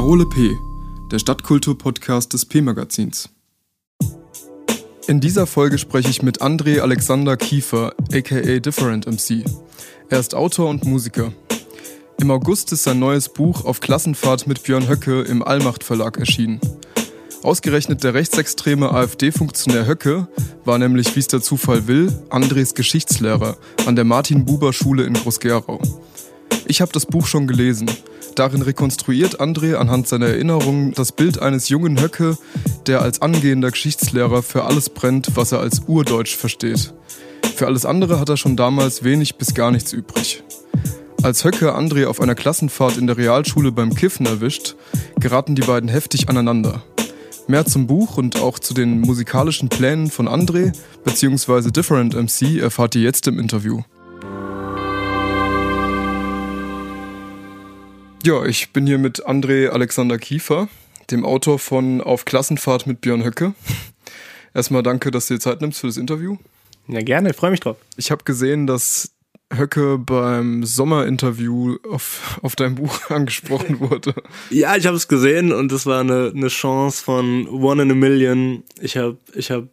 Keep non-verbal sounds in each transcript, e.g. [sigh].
Parole P, der Stadtkultur-Podcast des P-Magazins. In dieser Folge spreche ich mit André Alexander Kiefer, aka Different MC. Er ist Autor und Musiker. Im August ist sein neues Buch Auf Klassenfahrt mit Björn Höcke im Allmacht Verlag erschienen. Ausgerechnet der rechtsextreme AfD-Funktionär Höcke war nämlich, wie es der Zufall will, Andres Geschichtslehrer an der Martin-Buber-Schule in Groß-Gerau. Ich habe das Buch schon gelesen. Darin rekonstruiert André anhand seiner Erinnerungen das Bild eines jungen Höcke, der als angehender Geschichtslehrer für alles brennt, was er als Urdeutsch versteht. Für alles andere hat er schon damals wenig bis gar nichts übrig. Als Höcke André auf einer Klassenfahrt in der Realschule beim Kiffen erwischt, geraten die beiden heftig aneinander. Mehr zum Buch und auch zu den musikalischen Plänen von André bzw. Different MC erfahrt ihr jetzt im Interview. Ja, ich bin hier mit André Alexander Kiefer, dem Autor von Auf Klassenfahrt mit Björn Höcke. Erstmal danke, dass du dir Zeit nimmst für das Interview. Ja, gerne, ich freue mich drauf. Ich habe gesehen, dass Höcke beim Sommerinterview auf, auf dein Buch [laughs] angesprochen wurde. Ja, ich habe es gesehen und es war eine, eine Chance von One in a Million. Ich habe ich hab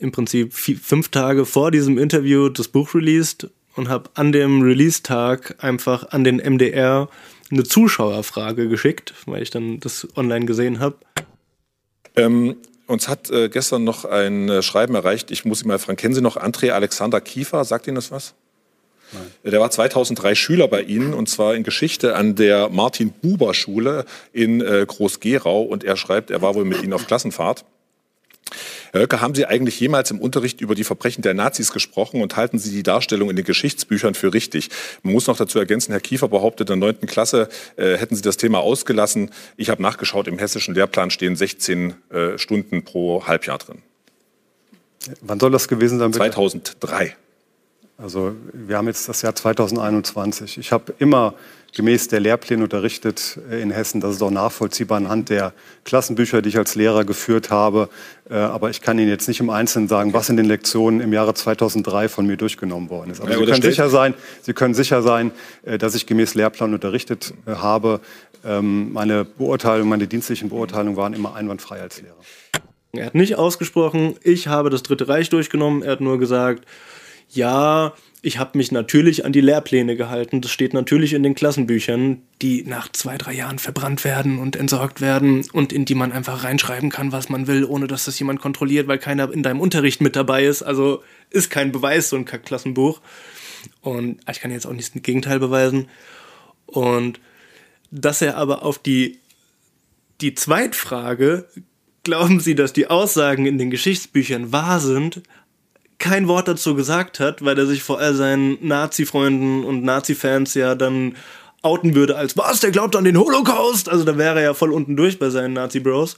im Prinzip vier, fünf Tage vor diesem Interview das Buch released und habe an dem Release-Tag einfach an den MDR eine Zuschauerfrage geschickt, weil ich dann das online gesehen habe. Ähm, uns hat äh, gestern noch ein äh, Schreiben erreicht, ich muss ihn mal fragen, kennen Sie noch André Alexander Kiefer? Sagt Ihnen das was? Nein. Der war 2003 Schüler bei Ihnen und zwar in Geschichte an der Martin-Buber-Schule in äh, Groß-Gerau und er schreibt, er war wohl mit Ihnen auf Klassenfahrt. Herr Höcke, haben Sie eigentlich jemals im Unterricht über die Verbrechen der Nazis gesprochen und halten Sie die Darstellung in den Geschichtsbüchern für richtig? Man muss noch dazu ergänzen, Herr Kiefer behauptet, in der 9. Klasse äh, hätten Sie das Thema ausgelassen. Ich habe nachgeschaut, im hessischen Lehrplan stehen 16 äh, Stunden pro Halbjahr drin. Wann soll das gewesen sein? Bitte? 2003. Also wir haben jetzt das Jahr 2021. Ich habe immer gemäß der Lehrpläne unterrichtet äh, in Hessen. Das ist auch nachvollziehbar anhand der Klassenbücher, die ich als Lehrer geführt habe. Äh, aber ich kann Ihnen jetzt nicht im Einzelnen sagen, was in den Lektionen im Jahre 2003 von mir durchgenommen worden ist. Aber ja, Sie, können sicher sein, Sie können sicher sein, äh, dass ich gemäß Lehrplan unterrichtet habe. Ähm, meine Beurteilung, meine dienstlichen Beurteilungen waren immer einwandfrei als Lehrer. Er hat nicht ausgesprochen, ich habe das Dritte Reich durchgenommen. Er hat nur gesagt, ja, ich habe mich natürlich an die Lehrpläne gehalten. Das steht natürlich in den Klassenbüchern, die nach zwei, drei Jahren verbrannt werden und entsorgt werden und in die man einfach reinschreiben kann, was man will, ohne dass das jemand kontrolliert, weil keiner in deinem Unterricht mit dabei ist. Also ist kein Beweis, so ein Klassenbuch. Und ich kann jetzt auch nicht das Gegenteil beweisen. Und dass er aber auf die, die Zweitfrage, glauben Sie, dass die Aussagen in den Geschichtsbüchern wahr sind, kein Wort dazu gesagt hat, weil er sich vor all seinen Nazi-Freunden und Nazi-Fans ja dann outen würde als was, der glaubt an den Holocaust. Also da wäre er ja voll unten durch bei seinen Nazi-Bros.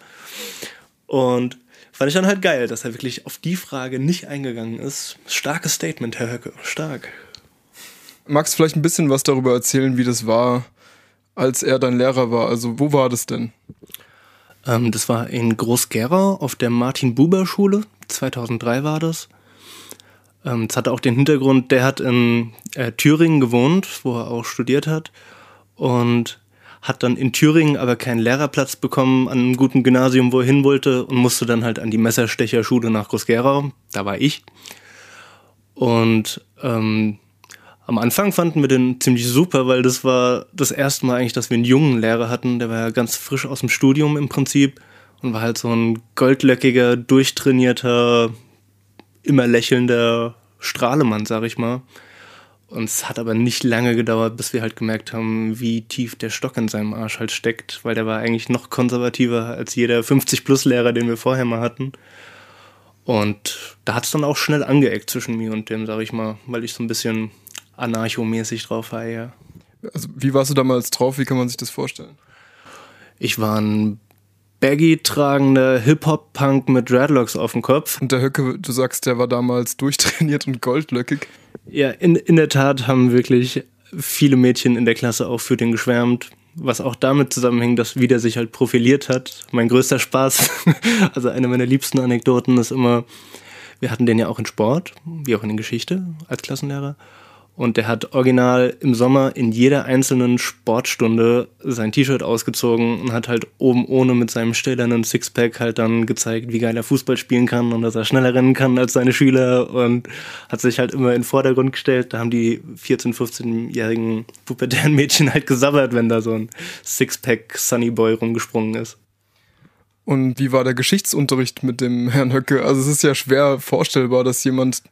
Und fand ich dann halt geil, dass er wirklich auf die Frage nicht eingegangen ist. Starkes Statement, Herr Höcke, stark. Magst du vielleicht ein bisschen was darüber erzählen, wie das war, als er dein Lehrer war? Also wo war das denn? Ähm, das war in Groß-Gerau auf der Martin-Buber-Schule. 2003 war das. Ähm, das hatte auch den Hintergrund, der hat in äh, Thüringen gewohnt, wo er auch studiert hat. Und hat dann in Thüringen aber keinen Lehrerplatz bekommen an einem guten Gymnasium, wo er hin wollte und musste dann halt an die Messerstecherschule nach Groß-Gerau. Da war ich. Und ähm, am Anfang fanden wir den ziemlich super, weil das war das erste Mal eigentlich, dass wir einen jungen Lehrer hatten. Der war ja ganz frisch aus dem Studium im Prinzip und war halt so ein goldlöckiger, durchtrainierter, immer lächelnder Strahlemann, sag ich mal. Und es hat aber nicht lange gedauert, bis wir halt gemerkt haben, wie tief der Stock in seinem Arsch halt steckt, weil der war eigentlich noch konservativer als jeder 50-Plus-Lehrer, den wir vorher mal hatten. Und da hat es dann auch schnell angeeckt zwischen mir und dem, sag ich mal, weil ich so ein bisschen anarchomäßig drauf war, ja. Also, wie warst du damals drauf? Wie kann man sich das vorstellen? Ich war ein baggy tragender Hip-Hop-Punk mit Dreadlocks auf dem Kopf. Und der Höcke, du sagst, der war damals durchtrainiert und goldlöckig. Ja, in, in der Tat haben wirklich viele Mädchen in der Klasse auch für den geschwärmt. Was auch damit zusammenhängt, dass wieder sich halt profiliert hat. Mein größter Spaß, [laughs] also eine meiner liebsten Anekdoten ist immer, wir hatten den ja auch in Sport, wie auch in der Geschichte als Klassenlehrer. Und der hat original im Sommer in jeder einzelnen Sportstunde sein T-Shirt ausgezogen und hat halt oben ohne mit seinem stählernen Sixpack halt dann gezeigt, wie geil er Fußball spielen kann und dass er schneller rennen kann als seine Schüler und hat sich halt immer in den Vordergrund gestellt. Da haben die 14-, 15-jährigen pubertären Mädchen halt gesabbert, wenn da so ein Sixpack Sunny Boy rumgesprungen ist. Und wie war der Geschichtsunterricht mit dem Herrn Höcke? Also es ist ja schwer vorstellbar, dass jemand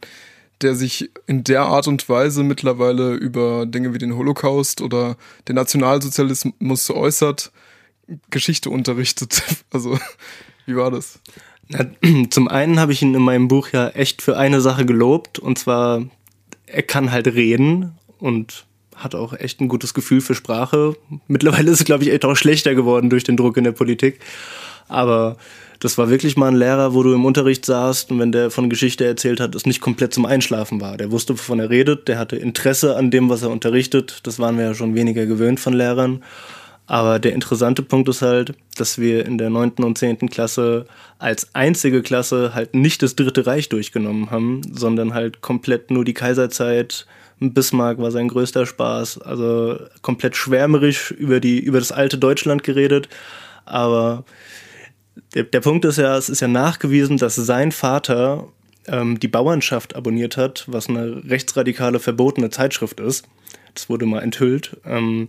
der sich in der Art und Weise mittlerweile über Dinge wie den Holocaust oder den Nationalsozialismus äußert, Geschichte unterrichtet. [laughs] Also, wie war das? Na, [clears throat] zum einen habe ich ihn in meinem Buch ja echt für eine Sache gelobt, und zwar, er kann halt reden und hat auch echt ein gutes Gefühl für Sprache. Mittlerweile ist es, glaube ich, echt auch schlechter geworden durch den Druck in der Politik. Aber das war wirklich mal ein Lehrer, wo du im Unterricht saßt und wenn der von Geschichte erzählt hat, es nicht komplett zum Einschlafen war. Der wusste, wovon er redet, der hatte Interesse an dem, was er unterrichtet. Das waren wir ja schon weniger gewöhnt von Lehrern. Aber der interessante Punkt ist halt, dass wir in der neunten und zehnten Klasse als einzige Klasse halt nicht das Dritte Reich durchgenommen haben, sondern halt komplett nur die Kaiserzeit. Bismarck war sein größter Spaß. Also komplett schwärmerisch über, die, über das alte Deutschland geredet. Aber der, der Punkt ist ja, es ist ja nachgewiesen, dass sein Vater ähm, die Bauernschaft abonniert hat, was eine rechtsradikale verbotene Zeitschrift ist. Das wurde mal enthüllt. Ähm,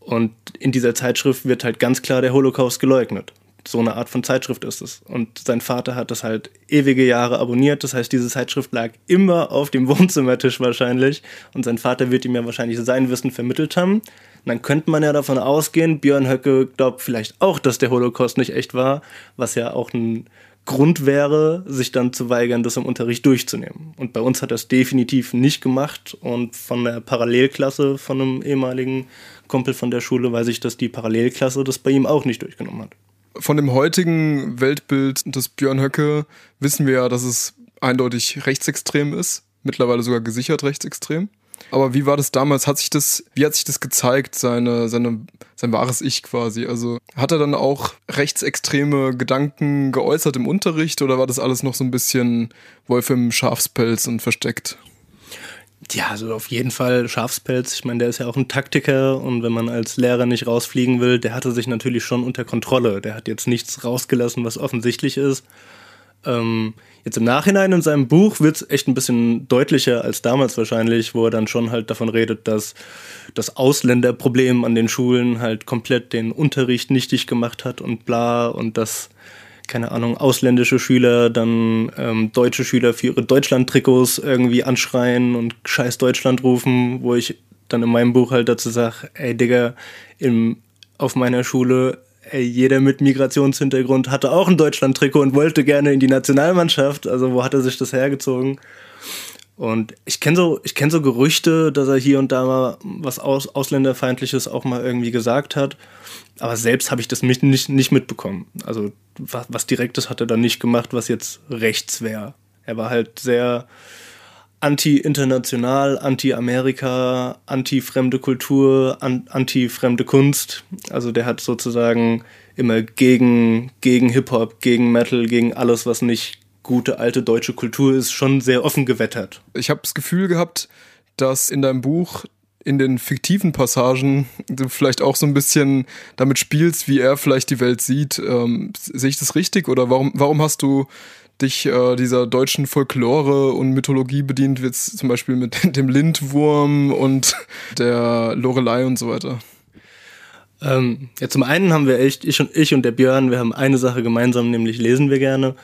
und in dieser Zeitschrift wird halt ganz klar der Holocaust geleugnet. So eine Art von Zeitschrift ist es. Und sein Vater hat das halt ewige Jahre abonniert. Das heißt, diese Zeitschrift lag immer auf dem Wohnzimmertisch wahrscheinlich. Und sein Vater wird ihm ja wahrscheinlich sein Wissen vermittelt haben. Dann könnte man ja davon ausgehen, Björn Höcke glaubt vielleicht auch, dass der Holocaust nicht echt war, was ja auch ein Grund wäre, sich dann zu weigern, das im Unterricht durchzunehmen. Und bei uns hat es definitiv nicht gemacht. Und von der Parallelklasse von einem ehemaligen Kumpel von der Schule weiß ich, dass die Parallelklasse das bei ihm auch nicht durchgenommen hat. Von dem heutigen Weltbild des Björn Höcke wissen wir ja, dass es eindeutig rechtsextrem ist, mittlerweile sogar gesichert rechtsextrem. Aber wie war das damals? Hat sich das, wie hat sich das gezeigt, seine, seine, sein wahres Ich quasi? Also hat er dann auch rechtsextreme Gedanken geäußert im Unterricht oder war das alles noch so ein bisschen Wolf im Schafspelz und versteckt? Ja, also auf jeden Fall Schafspelz. Ich meine, der ist ja auch ein Taktiker und wenn man als Lehrer nicht rausfliegen will, der hatte sich natürlich schon unter Kontrolle. Der hat jetzt nichts rausgelassen, was offensichtlich ist. Ähm, jetzt im Nachhinein in seinem Buch wird es echt ein bisschen deutlicher als damals wahrscheinlich, wo er dann schon halt davon redet, dass das Ausländerproblem an den Schulen halt komplett den Unterricht nichtig gemacht hat und bla und dass keine Ahnung, ausländische Schüler dann ähm, deutsche Schüler für ihre Deutschland-Trikots irgendwie anschreien und scheiß Deutschland rufen, wo ich dann in meinem Buch halt dazu sage, ey Digga, im, auf meiner Schule jeder mit Migrationshintergrund hatte auch ein Deutschland-Trikot und wollte gerne in die Nationalmannschaft. Also wo hat er sich das hergezogen? Und ich kenne so, ich kenne so Gerüchte, dass er hier und da mal was Aus, Ausländerfeindliches auch mal irgendwie gesagt hat. Aber selbst habe ich das nicht, nicht mitbekommen. Also was, was Direktes hat er dann nicht gemacht, was jetzt rechts wäre. Er war halt sehr anti-international, anti-Amerika, anti-fremde Kultur, an, anti-fremde Kunst. Also der hat sozusagen immer gegen, gegen Hip-Hop, gegen Metal, gegen alles, was nicht gute alte deutsche Kultur ist, schon sehr offen gewettert. Ich habe das Gefühl gehabt, dass in deinem Buch in den fiktiven Passagen du vielleicht auch so ein bisschen damit spielst, wie er vielleicht die Welt sieht. Ähm, sehe ich das richtig oder warum, warum hast du dich äh, dieser deutschen Folklore und Mythologie bedient, wie zum Beispiel mit [laughs] dem Lindwurm und der Lorelei und so weiter? Ähm, ja, zum einen haben wir echt, ich und ich und der Björn, wir haben eine Sache gemeinsam, nämlich lesen wir gerne.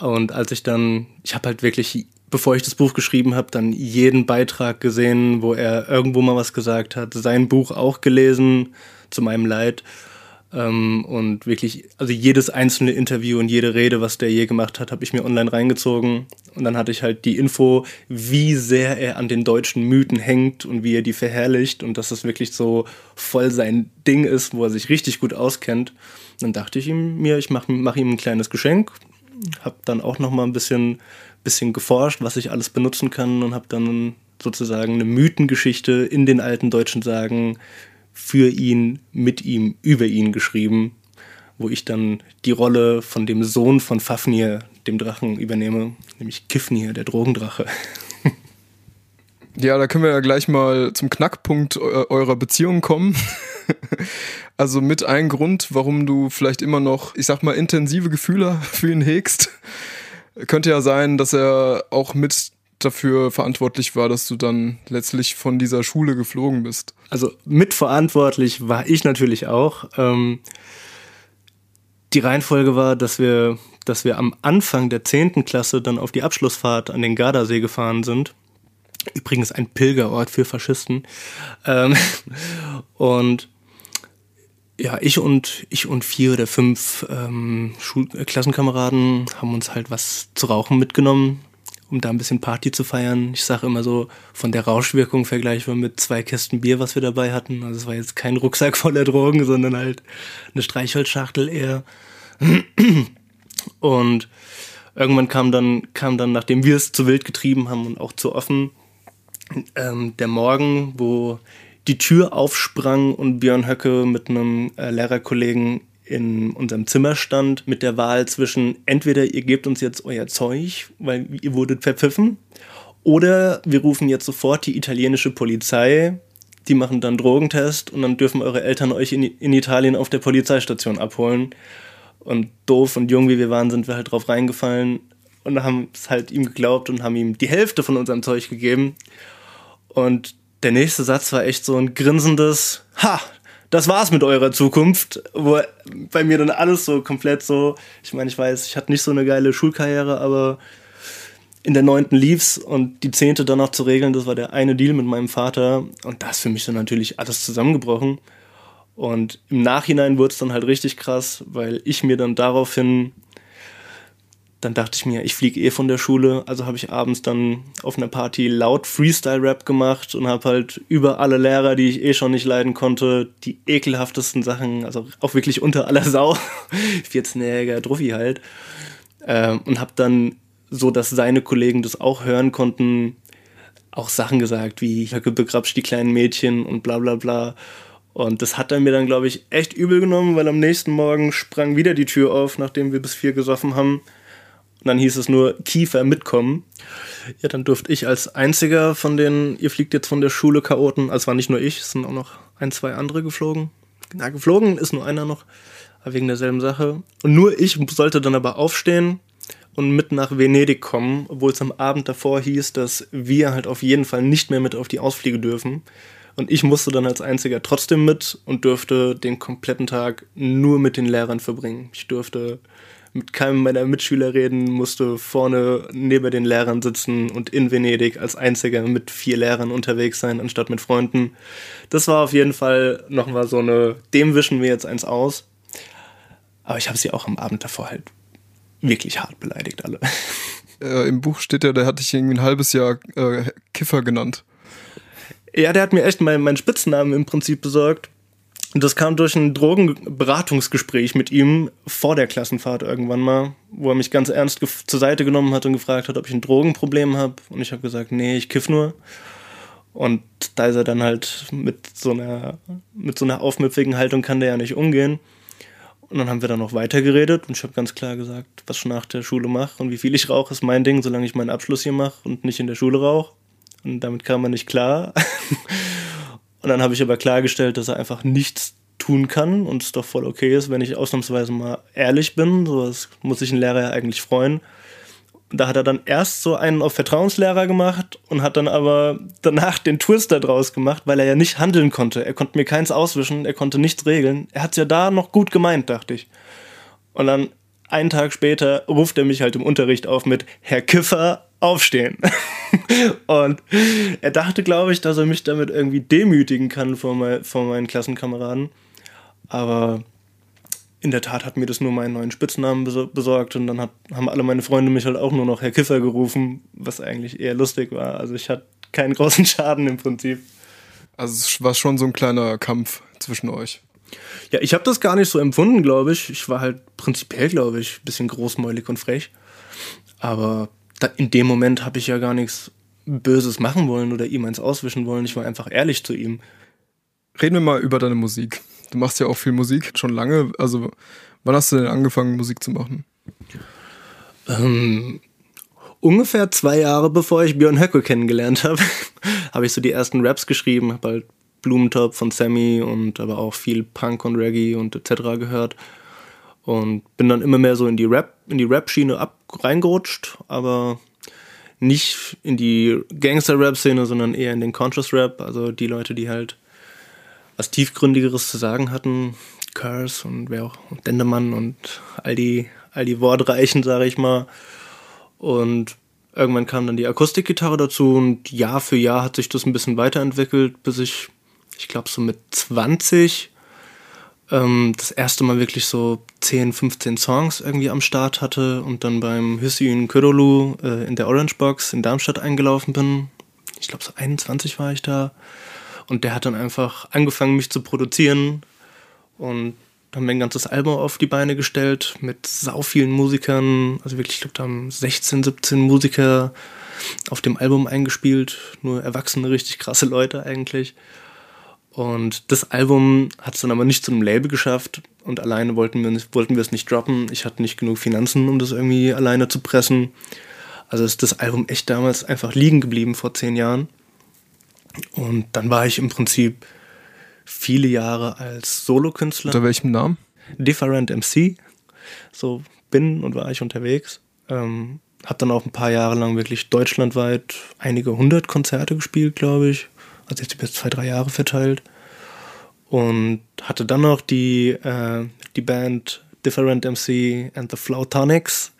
Und als ich dann, ich habe halt wirklich, bevor ich das Buch geschrieben habe, dann jeden Beitrag gesehen, wo er irgendwo mal was gesagt hat, sein Buch auch gelesen, zu meinem Leid. Ähm, und wirklich, also jedes einzelne Interview und jede Rede, was der je gemacht hat, habe ich mir online reingezogen. Und dann hatte ich halt die Info, wie sehr er an den deutschen Mythen hängt und wie er die verherrlicht und dass das wirklich so voll sein Ding ist, wo er sich richtig gut auskennt. Dann dachte ich ihm, mir, ich mache mach ihm ein kleines Geschenk, habe dann auch noch mal ein bisschen, bisschen geforscht, was ich alles benutzen kann und habe dann sozusagen eine Mythengeschichte in den alten deutschen Sagen für ihn, mit ihm, über ihn geschrieben, wo ich dann die Rolle von dem Sohn von Fafnir, dem Drachen, übernehme, nämlich Kifnir, der Drogendrache. [laughs] Ja, da können wir ja gleich mal zum Knackpunkt eurer Beziehung kommen. [laughs] also mit ein Grund, warum du vielleicht immer noch, ich sag mal, intensive Gefühle [laughs] für ihn hegst. Könnte ja sein, dass er auch mit dafür verantwortlich war, dass du dann letztlich von dieser Schule geflogen bist. Also mitverantwortlich war ich natürlich auch. Ähm, die Reihenfolge war, dass wir, dass wir am Anfang der 10. Klasse dann auf die Abschlussfahrt an den Gardasee gefahren sind. Übrigens ein Pilgerort für Faschisten. Ähm, [laughs] und ja, ich und ich und vier oder fünf ähm, Schulklassenkameraden haben uns halt was zu rauchen mitgenommen um da ein bisschen Party zu feiern. Ich sage immer so, von der Rauschwirkung vergleichbar mit zwei Kästen Bier, was wir dabei hatten. Also es war jetzt kein Rucksack voller Drogen, sondern halt eine Streichholzschachtel eher. Und irgendwann kam dann, kam dann, nachdem wir es zu wild getrieben haben und auch zu offen, ähm, der Morgen, wo die Tür aufsprang und Björn Höcke mit einem äh, Lehrerkollegen in unserem Zimmer stand mit der Wahl zwischen entweder ihr gebt uns jetzt euer Zeug, weil ihr wurdet verpfiffen, oder wir rufen jetzt sofort die italienische Polizei, die machen dann Drogentest und dann dürfen eure Eltern euch in, in Italien auf der Polizeistation abholen. Und doof und jung wie wir waren, sind wir halt drauf reingefallen und haben es halt ihm geglaubt und haben ihm die Hälfte von unserem Zeug gegeben. Und der nächste Satz war echt so ein grinsendes Ha, das war's mit eurer Zukunft, wo bei mir dann alles so komplett so, ich meine, ich weiß, ich hatte nicht so eine geile Schulkarriere, aber in der neunten lief's und die zehnte dann noch zu regeln, das war der eine Deal mit meinem Vater und das für mich dann natürlich alles zusammengebrochen. Und im Nachhinein wurde es dann halt richtig krass, weil ich mir dann daraufhin dann dachte ich mir, ich fliege eh von der Schule, also habe ich abends dann auf einer Party laut Freestyle-Rap gemacht und habe halt über alle Lehrer, die ich eh schon nicht leiden konnte, die ekelhaftesten Sachen, also auch wirklich unter aller Sau, [laughs] 14-jähriger Druffi halt, äh, und habe dann so, dass seine Kollegen das auch hören konnten, auch Sachen gesagt wie Höcke begrapscht die kleinen Mädchen und bla bla bla. Und das hat er mir dann, glaube ich, echt übel genommen, weil am nächsten Morgen sprang wieder die Tür auf, nachdem wir bis vier gesoffen haben. Und dann hieß es nur Kiefer mitkommen. Ja, dann durfte ich als einziger von den, ihr fliegt jetzt von der Schule Chaoten, also war nicht nur ich, es sind auch noch ein, zwei andere geflogen. Na, geflogen ist nur einer noch, wegen derselben Sache. Und nur ich sollte dann aber aufstehen und mit nach Venedig kommen, obwohl es am Abend davor hieß, dass wir halt auf jeden Fall nicht mehr mit auf die Ausflüge dürfen. Und ich musste dann als einziger trotzdem mit und durfte den kompletten Tag nur mit den Lehrern verbringen. Ich durfte mit keinem meiner Mitschüler reden, musste vorne neben den Lehrern sitzen und in Venedig als einziger mit vier Lehrern unterwegs sein, anstatt mit Freunden. Das war auf jeden Fall nochmal so eine, dem wischen wir jetzt eins aus. Aber ich habe sie auch am Abend davor halt wirklich hart beleidigt, alle. [laughs] Äh, Im Buch steht ja, der hat dich irgendwie ein halbes Jahr äh, Kiffer genannt. Ja, der hat mir echt meinen mein Spitznamen im Prinzip besorgt. Das kam durch ein Drogenberatungsgespräch mit ihm vor der Klassenfahrt irgendwann mal, wo er mich ganz ernst zur Seite genommen hat und gefragt hat, ob ich ein Drogenproblem habe. Und ich habe gesagt, nee, ich kiff nur. Und da ist er dann halt mit so einer, mit so einer aufmüpfigen Haltung kann der ja nicht umgehen. Und dann haben wir dann noch weitergeredet und ich habe ganz klar gesagt, was ich nach der Schule mache und wie viel ich rauche, ist mein Ding, solange ich meinen Abschluss hier mache und nicht in der Schule rauche. Und damit kam man nicht klar. [laughs] Und dann habe ich aber klargestellt, dass er einfach nichts tun kann und es doch voll okay ist, wenn ich ausnahmsweise mal ehrlich bin. So das muss sich ein Lehrer ja eigentlich freuen. Da hat er dann erst so einen auf Vertrauenslehrer gemacht und hat dann aber danach den Twister draus gemacht, weil er ja nicht handeln konnte. Er konnte mir keins auswischen, er konnte nichts regeln. Er hat es ja da noch gut gemeint, dachte ich. Und dann einen Tag später ruft er mich halt im Unterricht auf mit Herr Kiffer, aufstehen. [laughs] und er dachte, glaube ich, dass er mich damit irgendwie demütigen kann vor, mein, vor meinen Klassenkameraden. Aber in der Tat hat mir das nur meinen neuen Spitznamen besorgt und dann hat, haben alle meine Freunde mich halt auch nur noch Herr Kiffer gerufen, was eigentlich eher lustig war. Also ich hatte keinen großen [laughs] Schaden im Prinzip. Also es war schon so ein kleiner Kampf zwischen euch. Ja, ich habe das gar nicht so empfunden, glaube ich. Ich war halt prinzipiell, glaube ich, ein bisschen großmäulig und frech. Aber in dem Moment habe ich ja gar nichts Böses machen wollen oder ihm eins auswischen wollen. Ich war einfach ehrlich zu ihm. Reden wir mal über deine Musik. Du machst ja auch viel Musik, schon lange. Also, wann hast du denn angefangen, Musik zu machen? Ähm, ungefähr zwei Jahre bevor ich Björn Höcke kennengelernt habe. [laughs] habe ich so die ersten Raps geschrieben, habe halt Blumentop von Sammy und aber auch viel Punk und Reggae und etc. gehört. Und bin dann immer mehr so in die Rap, in die Rap-Schiene ab reingerutscht, aber nicht in die Gangster-Rap-Szene, sondern eher in den Conscious-Rap, also die Leute, die halt was tiefgründigeres zu sagen hatten. Curse und wer auch, und Dendemann und all die, all die Wortreichen, sage ich mal. Und irgendwann kam dann die Akustikgitarre dazu und Jahr für Jahr hat sich das ein bisschen weiterentwickelt, bis ich, ich glaube, so mit 20 ähm, das erste Mal wirklich so 10, 15 Songs irgendwie am Start hatte und dann beim Hüssin Kyrolu äh, in der Orange Box in Darmstadt eingelaufen bin. Ich glaube, so 21 war ich da. Und der hat dann einfach angefangen, mich zu produzieren und haben wir ein ganzes Album auf die Beine gestellt mit sau vielen Musikern. Also wirklich, ich glaube, da haben 16, 17 Musiker auf dem Album eingespielt. Nur erwachsene, richtig krasse Leute eigentlich. Und das Album hat es dann aber nicht zu einem Label geschafft und alleine wollten wir, wollten wir es nicht droppen. Ich hatte nicht genug Finanzen, um das irgendwie alleine zu pressen. Also ist das Album echt damals einfach liegen geblieben vor zehn Jahren. Und dann war ich im Prinzip viele Jahre als Solokünstler. Unter welchem Namen? Different MC. So bin und war ich unterwegs. Ähm, hab dann auch ein paar Jahre lang wirklich deutschlandweit einige hundert Konzerte gespielt, glaube ich. Also jetzt über zwei, drei Jahre verteilt. Und hatte dann noch die, äh, die Band Different MC and the Flautonics.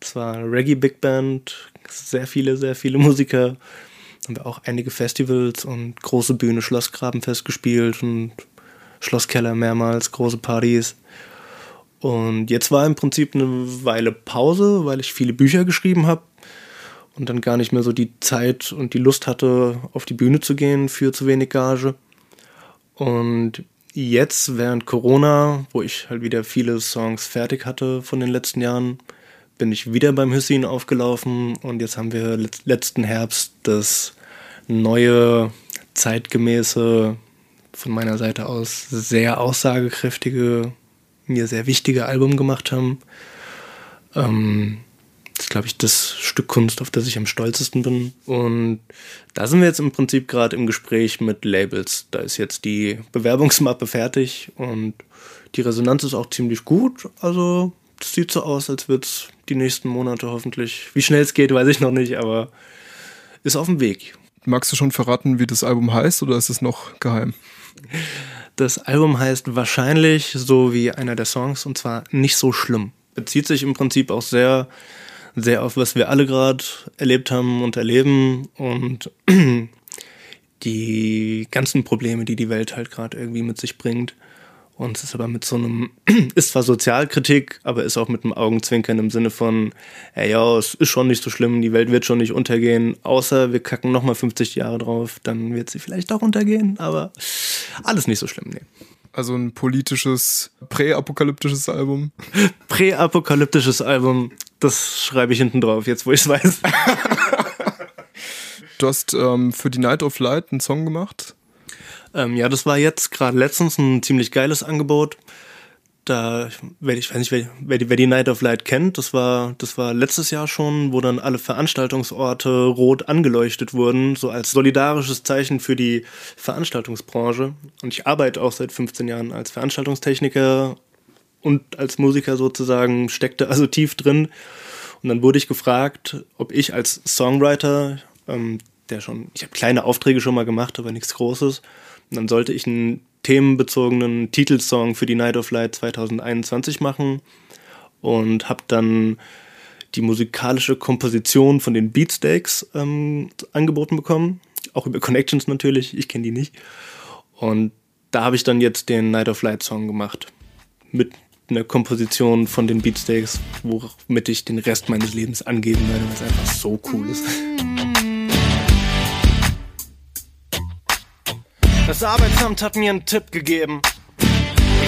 Das war eine Reggae Big Band, sehr viele, sehr viele [laughs] Musiker haben wir auch einige Festivals und große Bühne Schlossgrabenfest gespielt und Schlosskeller mehrmals, große Partys. Und jetzt war im Prinzip eine Weile Pause, weil ich viele Bücher geschrieben habe und dann gar nicht mehr so die Zeit und die Lust hatte, auf die Bühne zu gehen für zu wenig Gage. Und jetzt während Corona, wo ich halt wieder viele Songs fertig hatte von den letzten Jahren, bin ich wieder beim Hüssin aufgelaufen und jetzt haben wir letzten Herbst das neue, zeitgemäße, von meiner Seite aus sehr aussagekräftige, mir sehr wichtige Album gemacht haben. Ähm, das ist, glaube ich, das Stück Kunst, auf das ich am stolzesten bin. Und da sind wir jetzt im Prinzip gerade im Gespräch mit Labels. Da ist jetzt die Bewerbungsmappe fertig und die Resonanz ist auch ziemlich gut. Also es sieht so aus, als wird es die nächsten Monate hoffentlich. Wie schnell es geht, weiß ich noch nicht, aber ist auf dem Weg. Magst du schon verraten, wie das Album heißt oder ist es noch geheim? Das Album heißt wahrscheinlich so wie einer der Songs und zwar nicht so schlimm. Bezieht sich im Prinzip auch sehr, sehr auf was wir alle gerade erlebt haben und erleben und [clears throat] die ganzen Probleme, die die Welt halt gerade irgendwie mit sich bringt. Und es ist aber mit so einem, [clears throat] ist zwar Sozialkritik, aber ist auch mit einem Augenzwinkern im Sinne von, ey, ja, es ist schon nicht so schlimm, die Welt wird schon nicht untergehen, außer wir kacken nochmal 50 Jahre drauf, dann wird sie vielleicht auch untergehen, aber alles nicht so schlimm, nee. Also ein politisches, präapokalyptisches Album. [laughs] Präapokalyptisches Album, das schreibe ich hinten drauf, jetzt wo ich es weiß. [laughs] du hast ähm, für die Night of Light einen Song gemacht. Ähm, ja, das war jetzt gerade letztens ein ziemlich geiles Angebot. Da, wer, ich weiß nicht, wer, wer, die, wer die Night of Light kennt, das war, das war letztes Jahr schon, wo dann alle Veranstaltungsorte rot angeleuchtet wurden, so als solidarisches Zeichen für die Veranstaltungsbranche. Und ich arbeite auch seit 15 Jahren als Veranstaltungstechniker und als Musiker sozusagen, steckte also tief drin. Und dann wurde ich gefragt, ob ich als Songwriter, ähm, der schon, ich habe kleine Aufträge schon mal gemacht, aber nichts Großes, und dann sollte ich einen themenbezogenen Titelsong für die Night of Light 2021 machen und habe dann die musikalische Komposition von den Beatsteaks ähm, angeboten bekommen. Auch über Connections natürlich, ich kenne die nicht. Und da habe ich dann jetzt den Night of Light Song gemacht. Mit einer Komposition von den Beatsteaks, womit ich den Rest meines Lebens angeben werde, was einfach so cool ist. Das Arbeitsamt hat mir einen Tipp gegeben.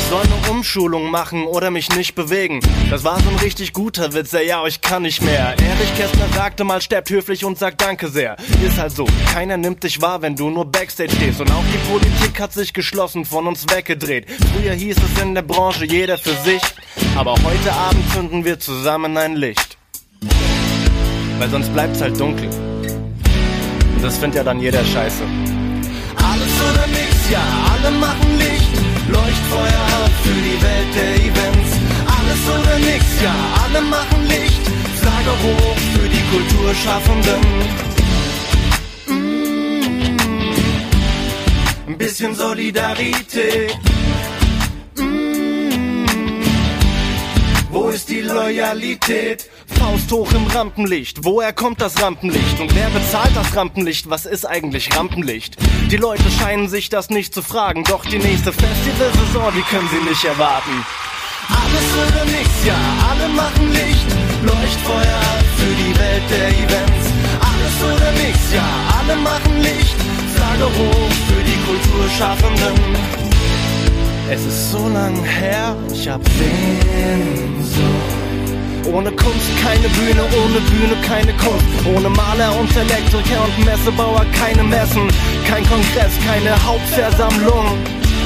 Soll eine Umschulung machen oder mich nicht bewegen. Das war so ein richtig guter Witz, ja, ja, ich kann nicht mehr. Erich Kästner sagte mal, sterbt höflich und sagt Danke sehr. Ist halt so, keiner nimmt dich wahr, wenn du nur Backstage stehst. Und auch die Politik hat sich geschlossen von uns weggedreht. Früher hieß es in der Branche jeder für sich. Aber heute Abend zünden wir zusammen ein Licht. Weil sonst bleibt's halt dunkel. Das findet ja dann jeder scheiße. Alles oder nix, ja, alle Kulturschaffenden. Mm, ein bisschen Solidarität. Mm, wo ist die Loyalität? Faust hoch im Rampenlicht. Woher kommt das Rampenlicht? Und wer bezahlt das Rampenlicht? Was ist eigentlich Rampenlicht? Die Leute scheinen sich das nicht zu fragen, doch die nächste Festivalsaison, die können sie nicht erwarten. Alles oder nix, ja, alle machen Licht. Leuchtfeuer für die Welt der Events. Alles oder nix, ja, alle machen Licht. Flagge hoch für die Kulturschaffenden. Es ist so lang her, ich hab Sehnsucht. Ohne Kunst keine Bühne, ohne Bühne keine Kunst. Ohne Maler und Elektriker und Messebauer keine Messen. Kein Kongress, keine Hauptversammlung.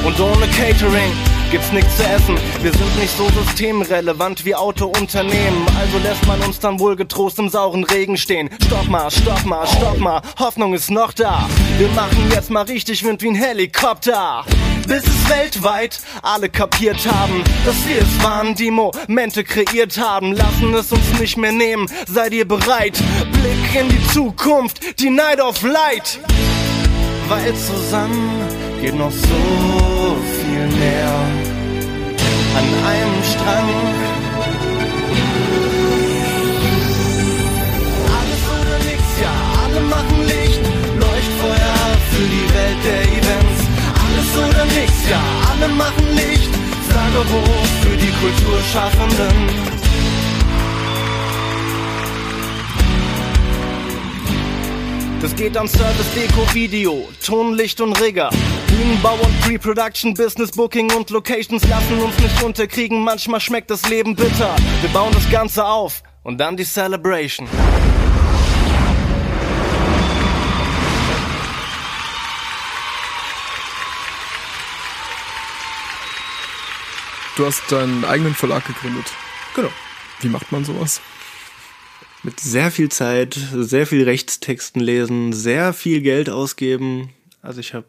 Und ohne Catering gibt's nichts zu essen. Wir sind nicht so systemrelevant wie Autounternehmen. Also lässt man uns dann wohl getrost im sauren Regen stehen. Stopp mal, stopp mal, stopp mal. Hoffnung ist noch da. Wir machen jetzt mal richtig Wind wie ein Helikopter bis es weltweit alle kapiert haben, dass wir es waren, die Momente kreiert haben, lassen es uns nicht mehr nehmen. Seid ihr bereit? Blick in die Zukunft, die Night of Light. Weil zusammen geht noch so viel mehr an einem Strang. Alles oder nix, ja, alle machen Licht. Leuchtfeuer für die Welt der Events. Alles oder nix, ja, alle machen Licht. Flagge hoch für die Kulturschaffenden. Das geht an Service, Deko, Video, Ton, Licht und Rigger. Bühnenbau und Pre-Production, Business, Booking und Locations lassen uns nicht unterkriegen. Manchmal schmeckt das Leben bitter. Wir bauen das Ganze auf und dann die Celebration. Du hast deinen eigenen Verlag gegründet. Genau. Wie macht man sowas? Mit sehr viel Zeit, sehr viel Rechtstexten lesen, sehr viel Geld ausgeben. Also ich habe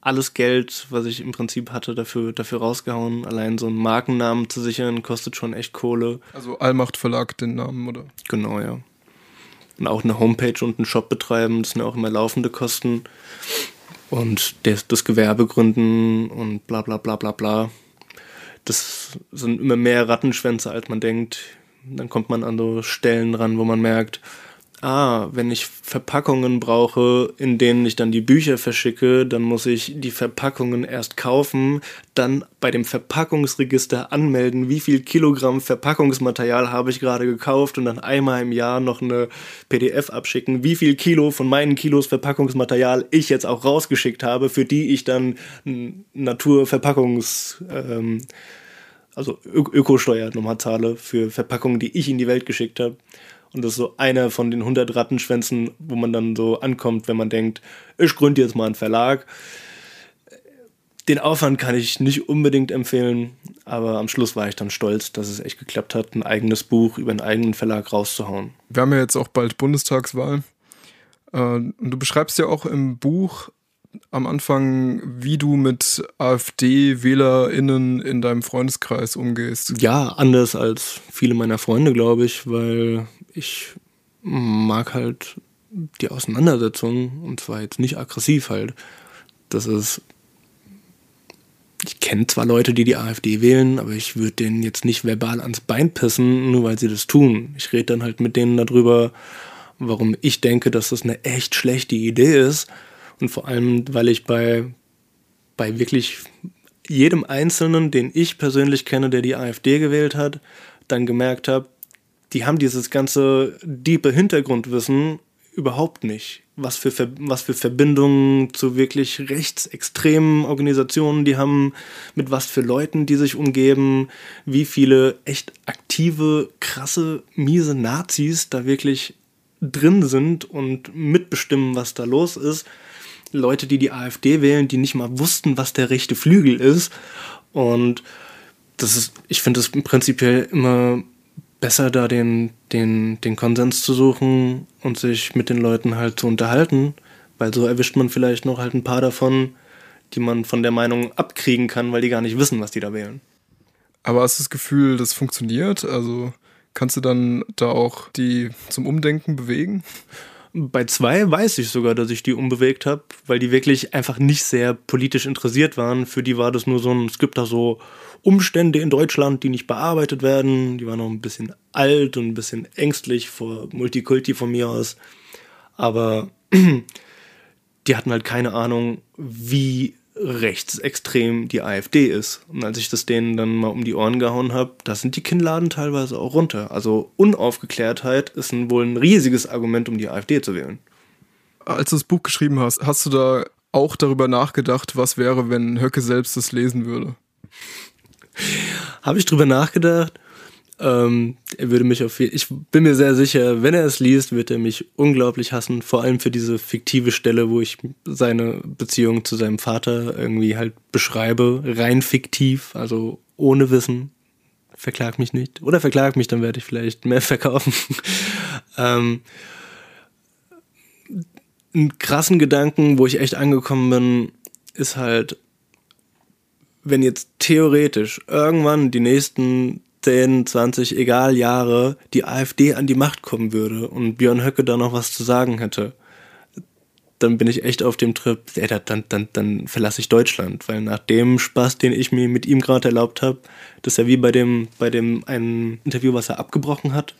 alles Geld, was ich im Prinzip hatte, dafür, dafür rausgehauen. Allein so einen Markennamen zu sichern, kostet schon echt Kohle. Also Allmacht Verlag den Namen, oder? Genau, ja. Und auch eine Homepage und einen Shop betreiben, das sind ja auch immer laufende Kosten. Und das, das Gewerbe gründen und bla bla bla bla bla. Das sind immer mehr Rattenschwänze, als man denkt. Dann kommt man an so Stellen ran, wo man merkt, ah, wenn ich Verpackungen brauche, in denen ich dann die Bücher verschicke, dann muss ich die Verpackungen erst kaufen, dann bei dem Verpackungsregister anmelden, wie viel Kilogramm Verpackungsmaterial habe ich gerade gekauft und dann einmal im Jahr noch eine PDF abschicken, wie viel Kilo von meinen Kilos Verpackungsmaterial ich jetzt auch rausgeschickt habe, für die ich dann Naturverpackungs... Ähm, also Ö Ökosteuer nochmal zahle für Verpackungen, die ich in die Welt geschickt habe. Und das ist so einer von den 100 Rattenschwänzen, wo man dann so ankommt, wenn man denkt, ich gründe jetzt mal einen Verlag. Den Aufwand kann ich nicht unbedingt empfehlen, aber am Schluss war ich dann stolz, dass es echt geklappt hat, ein eigenes Buch über einen eigenen Verlag rauszuhauen. Wir haben ja jetzt auch bald Bundestagswahl. Und du beschreibst ja auch im Buch am Anfang, wie du mit AfD-WählerInnen in deinem Freundeskreis umgehst. Ja, anders als viele meiner Freunde, glaube ich, weil ich mag halt die Auseinandersetzung und zwar jetzt nicht aggressiv halt. Das ist. Ich kenne zwar Leute, die die AfD wählen, aber ich würde denen jetzt nicht verbal ans Bein pissen, nur weil sie das tun. Ich rede dann halt mit denen darüber, warum ich denke, dass das eine echt schlechte Idee ist. Und vor allem, weil ich bei, bei wirklich jedem Einzelnen, den ich persönlich kenne, der die AfD gewählt hat, dann gemerkt habe, die haben dieses ganze diepe Hintergrundwissen überhaupt nicht. Was für, was für Verbindungen zu wirklich rechtsextremen Organisationen die haben, mit was für Leuten die sich umgeben, wie viele echt aktive, krasse, miese Nazis da wirklich drin sind und mitbestimmen, was da los ist. Leute, die die AfD wählen, die nicht mal wussten, was der rechte Flügel ist. Und das ist, ich finde das prinzipiell immer besser, da den, den, den Konsens zu suchen und sich mit den Leuten halt zu unterhalten, weil so erwischt man vielleicht noch halt ein paar davon, die man von der Meinung abkriegen kann, weil die gar nicht wissen, was die da wählen. Aber hast du das Gefühl, das funktioniert? Also kannst du dann da auch die zum Umdenken bewegen? Bei zwei weiß ich sogar, dass ich die umbewegt habe, weil die wirklich einfach nicht sehr politisch interessiert waren. Für die war das nur so ein, es gibt da so Umstände in Deutschland, die nicht bearbeitet werden. Die waren noch ein bisschen alt und ein bisschen ängstlich vor Multikulti von mir aus. Aber [clears throat] die hatten halt keine Ahnung, wie rechtsextrem die AfD ist. Und als ich das denen dann mal um die Ohren gehauen habe, da sind die Kinnladen teilweise auch runter. Also Unaufgeklärtheit ist ein, wohl ein riesiges Argument, um die AfD zu wählen. Als du das Buch geschrieben hast, hast du da auch darüber nachgedacht, was wäre, wenn Höcke selbst das lesen würde? Habe ich drüber nachgedacht ähm, er würde mich auf ich bin mir sehr sicher, wenn er es liest, wird er mich unglaublich hassen, vor allem für diese fiktive Stelle, wo ich seine Beziehung zu seinem Vater irgendwie halt beschreibe, rein fiktiv, also ohne Wissen. Verklag mich nicht. Oder verklag mich, dann werde ich vielleicht mehr [laughs] verkaufen. ähm, einen krassen Gedanken, wo ich echt angekommen bin, ist halt, wenn jetzt theoretisch irgendwann die nächsten 10, 20, egal Jahre die AfD an die Macht kommen würde und Björn Höcke da noch was zu sagen hätte, dann bin ich echt auf dem Trip, ey, dann, dann, dann verlasse ich Deutschland, weil nach dem Spaß, den ich mir mit ihm gerade erlaubt habe, das ist ja wie bei dem, bei dem einen Interview, was er abgebrochen hat,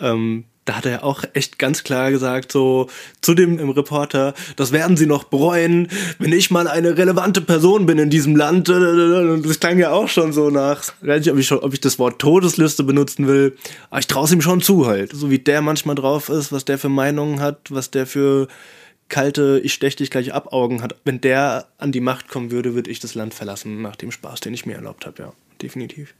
ähm, da hat er auch echt ganz klar gesagt, so zu dem im Reporter, das werden sie noch bereuen, wenn ich mal eine relevante Person bin in diesem Land. Und das klang ja auch schon so nach, ich weiß nicht, ob ich, schon, ob ich das Wort Todesliste benutzen will, aber ich traue es ihm schon zu halt. So wie der manchmal drauf ist, was der für Meinungen hat, was der für kalte, ich stech dich gleich ab Augen hat. Wenn der an die Macht kommen würde, würde ich das Land verlassen, nach dem Spaß, den ich mir erlaubt habe, ja, definitiv.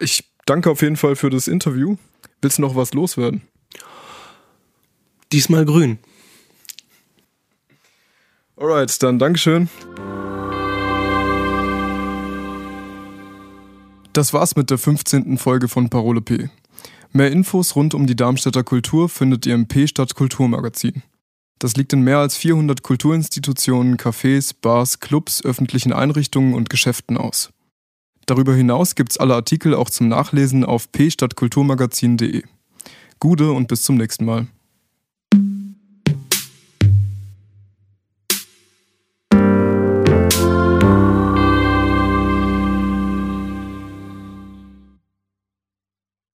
Ich danke auf jeden Fall für das Interview. Willst du noch was loswerden? Diesmal grün. Alright, dann Dankeschön. Das war's mit der 15. Folge von Parole P. Mehr Infos rund um die Darmstädter Kultur findet ihr im P-Stadt Kulturmagazin. Das liegt in mehr als 400 Kulturinstitutionen, Cafés, Bars, Clubs, öffentlichen Einrichtungen und Geschäften aus. Darüber hinaus gibt's alle Artikel auch zum Nachlesen auf p-stadtkulturmagazin.de. Gude und bis zum nächsten Mal.